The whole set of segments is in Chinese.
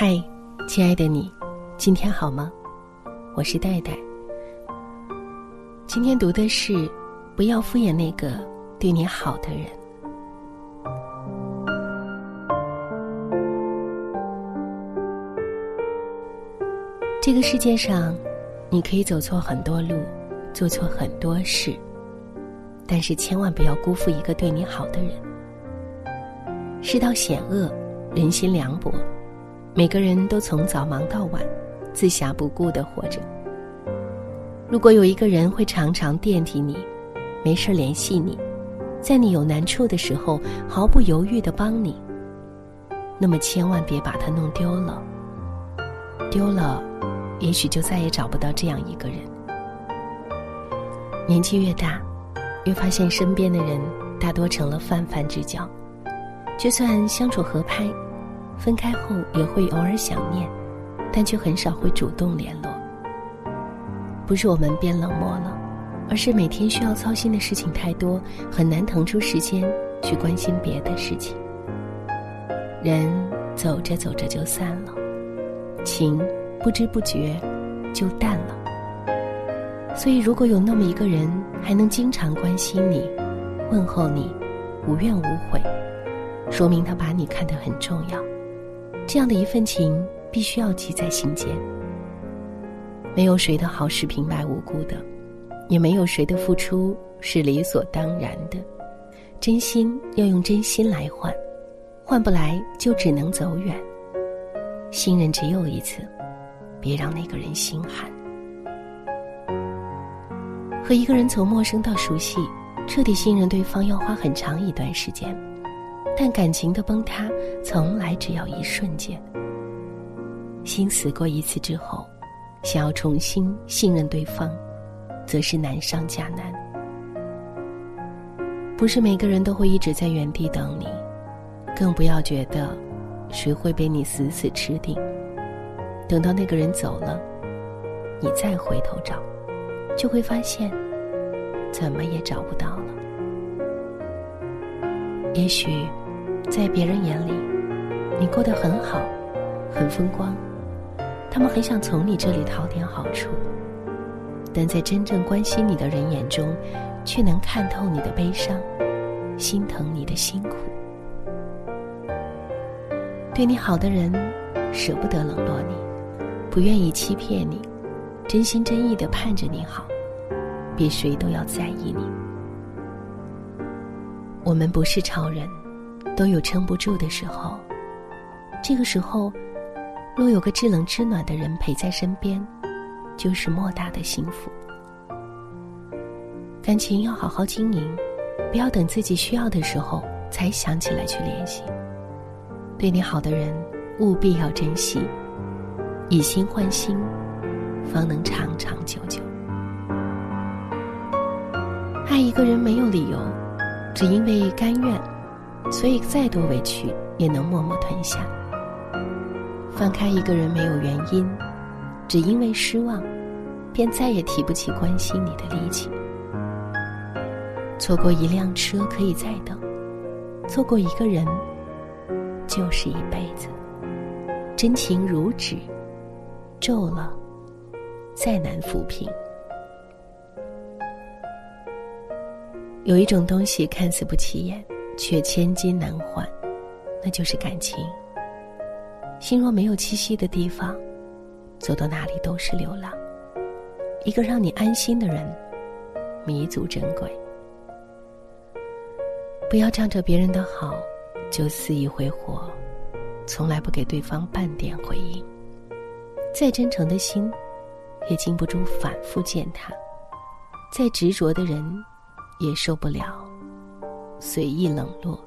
嗨，亲爱的你，今天好吗？我是戴戴。今天读的是：不要敷衍那个对你好的人。这个世界上，你可以走错很多路，做错很多事，但是千万不要辜负一个对你好的人。世道险恶，人心凉薄，每个人都从早忙到晚，自暇不顾的活着。如果有一个人会常常惦记你，没事联系你，在你有难处的时候毫不犹豫的帮你，那么千万别把他弄丢了。丢了。也许就再也找不到这样一个人。年纪越大，越发现身边的人大多成了泛泛之交，就算相处合拍，分开后也会偶尔想念，但却很少会主动联络。不是我们变冷漠了，而是每天需要操心的事情太多，很难腾出时间去关心别的事情。人走着走着就散了，情。不知不觉，就淡了。所以，如果有那么一个人还能经常关心你、问候你，无怨无悔，说明他把你看得很重要。这样的一份情，必须要记在心间。没有谁的好是平白无故的，也没有谁的付出是理所当然的。真心要用真心来换，换不来就只能走远。信任只有一次。别让那个人心寒。和一个人从陌生到熟悉，彻底信任对方要花很长一段时间，但感情的崩塌从来只要一瞬间。心死过一次之后，想要重新信任对方，则是难上加难。不是每个人都会一直在原地等你，更不要觉得谁会被你死死吃定。等到那个人走了，你再回头找，就会发现，怎么也找不到了。也许，在别人眼里，你过得很好，很风光，他们很想从你这里讨点好处，但在真正关心你的人眼中，却能看透你的悲伤，心疼你的辛苦。对你好的人，舍不得冷落你。不愿意欺骗你，真心真意的盼着你好，比谁都要在意你。我们不是超人，都有撑不住的时候。这个时候，若有个知冷知暖的人陪在身边，就是莫大的幸福。感情要好好经营，不要等自己需要的时候才想起来去联系。对你好的人，务必要珍惜。以心换心，方能长长久久。爱一个人没有理由，只因为甘愿，所以再多委屈也能默默吞下。放开一个人没有原因，只因为失望，便再也提不起关心你的力气。错过一辆车可以再等，错过一个人就是一辈子。真情如纸。皱了，再难抚平。有一种东西看似不起眼，却千金难换，那就是感情。心若没有栖息的地方，走到哪里都是流浪。一个让你安心的人，弥足珍贵。不要仗着别人的好就肆意挥霍，从来不给对方半点回应。再真诚的心，也经不住反复践踏；再执着的人，也受不了随意冷落。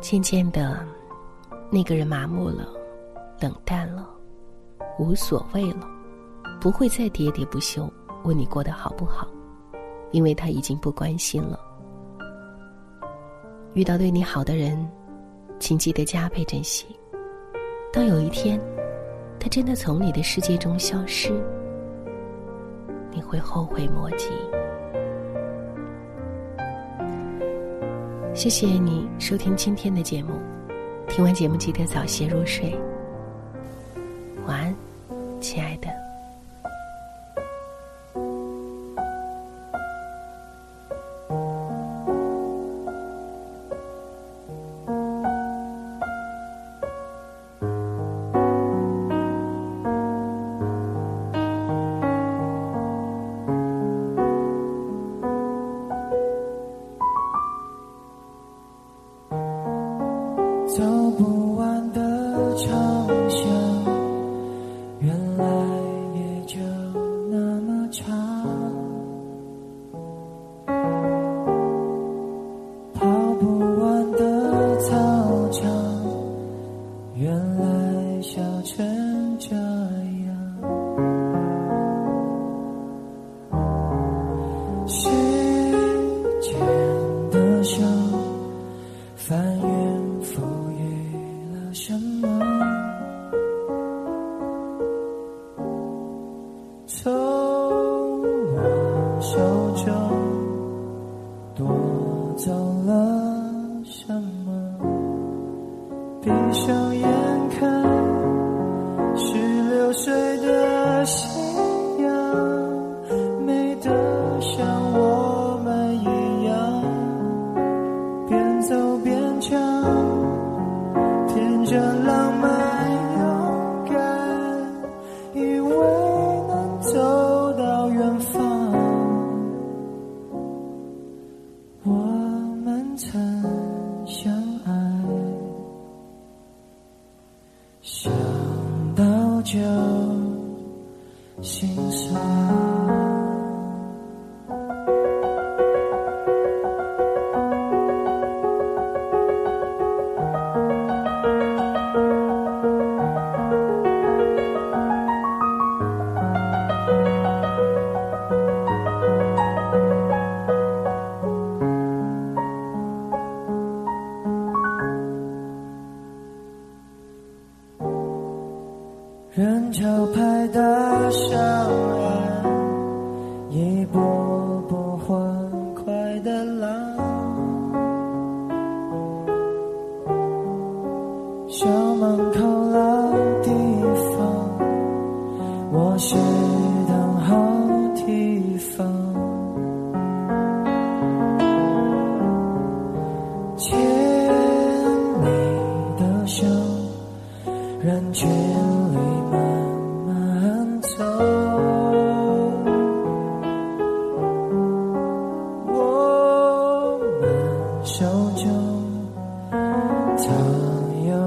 渐渐的，那个人麻木了，冷淡了，无所谓了，不会再喋喋不休问你过得好不好，因为他已经不关心了。遇到对你好的人，请记得加倍珍惜。当有一天，他真的从你的世界中消失，你会后悔莫及。谢谢你收听今天的节目，听完节目记得早些入睡，晚安，亲爱的。时间的手翻云覆雨了什么？从我手中夺走了什么？闭上天真浪漫勇敢，以为能走到远方。我们曾相爱，想到就心酸。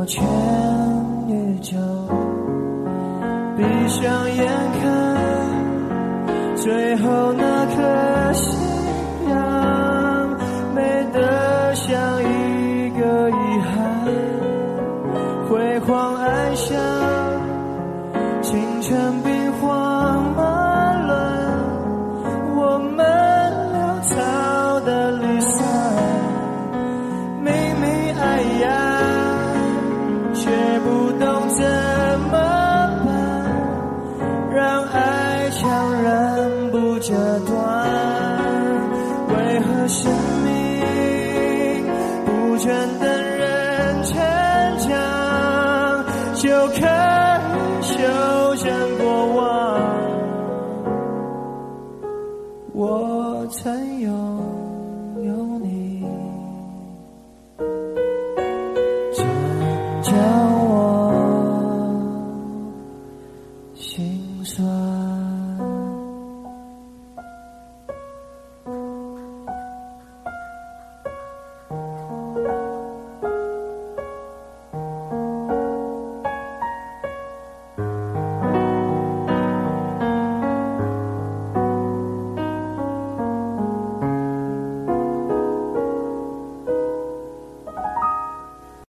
全宇宙。闭上眼看，最后不折断，为何生命不全等人成长？就可以修正过往。我曾有